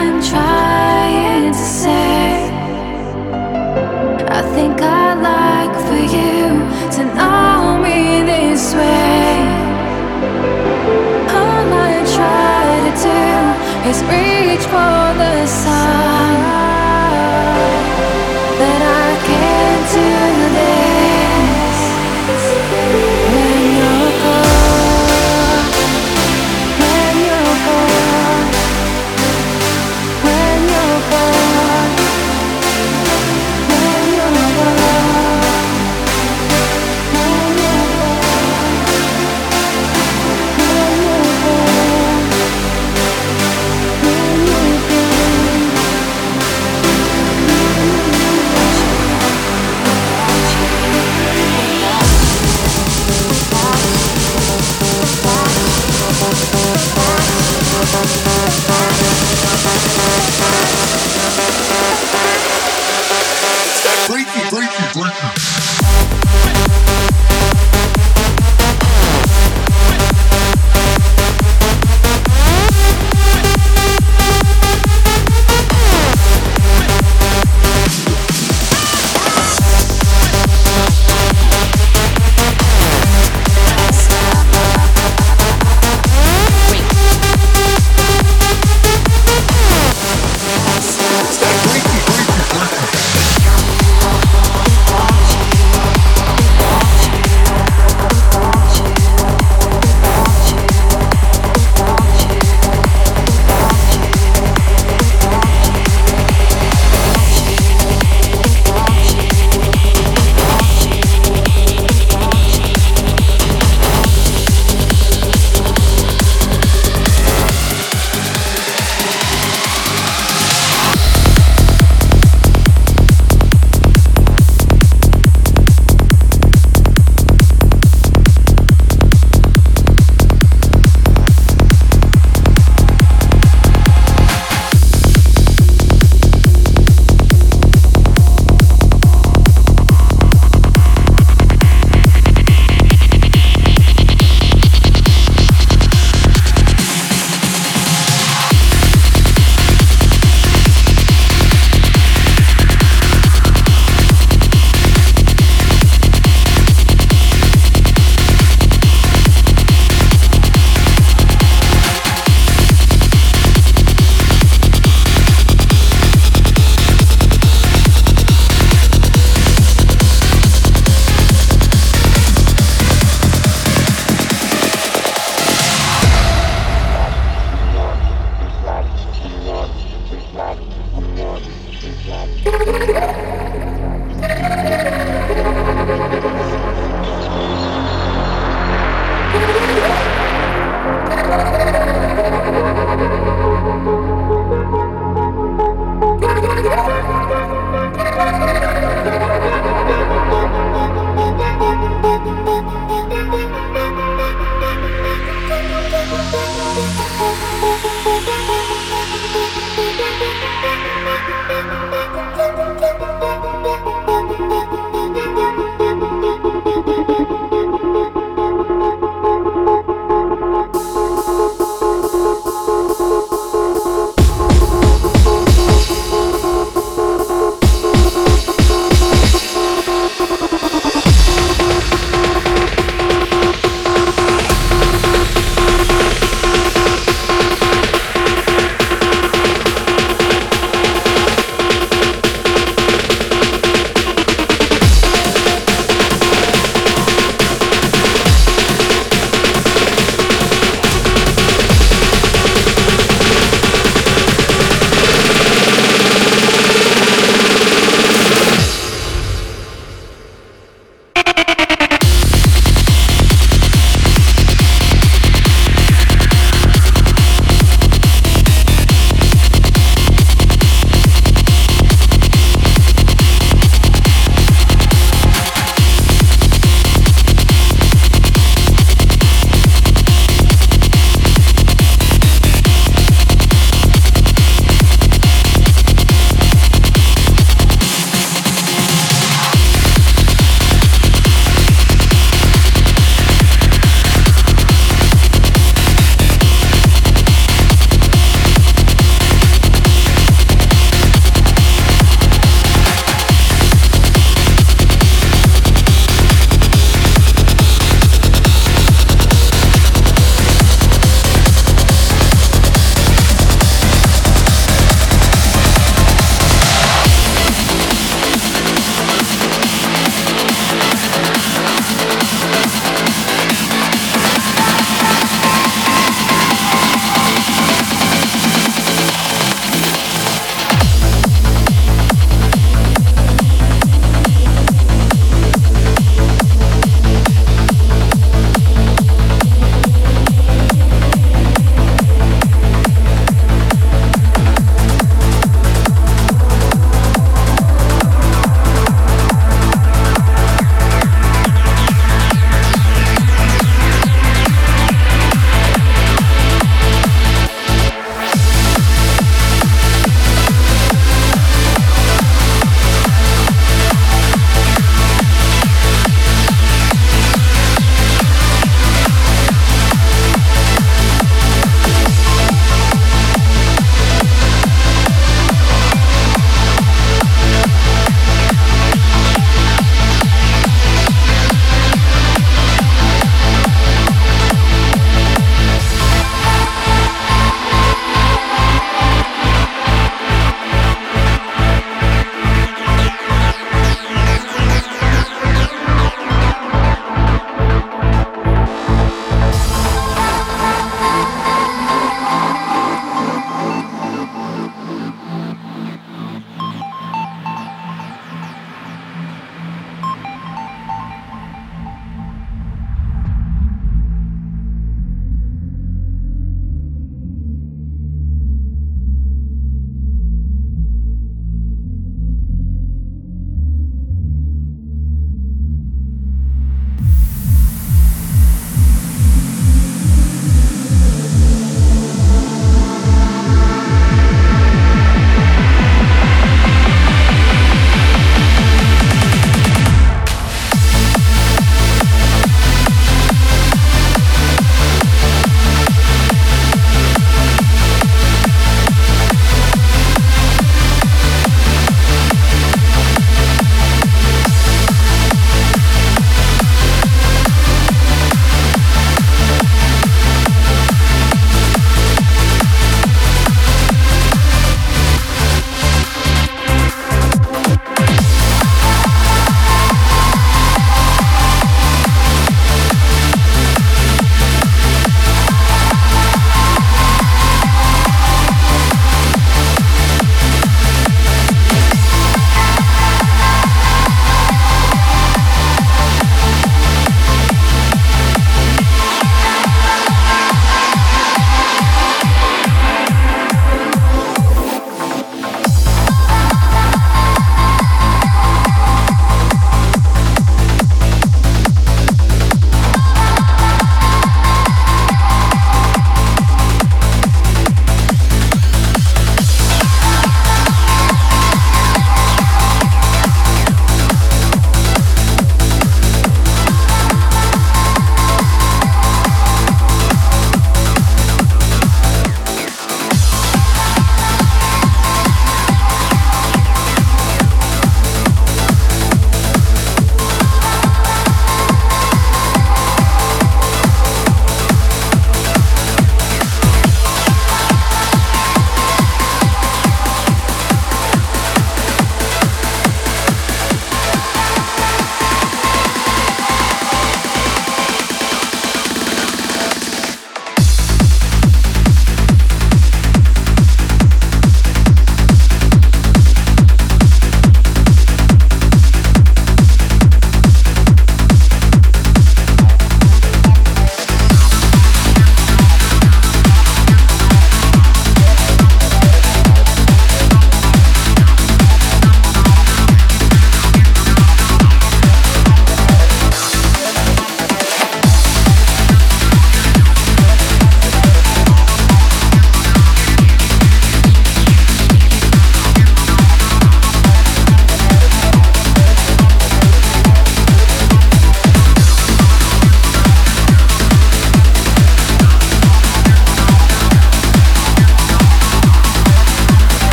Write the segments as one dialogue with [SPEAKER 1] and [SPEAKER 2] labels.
[SPEAKER 1] I'm trying to say? I think I'd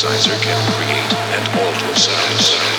[SPEAKER 2] synthesizer can create and alter sounds.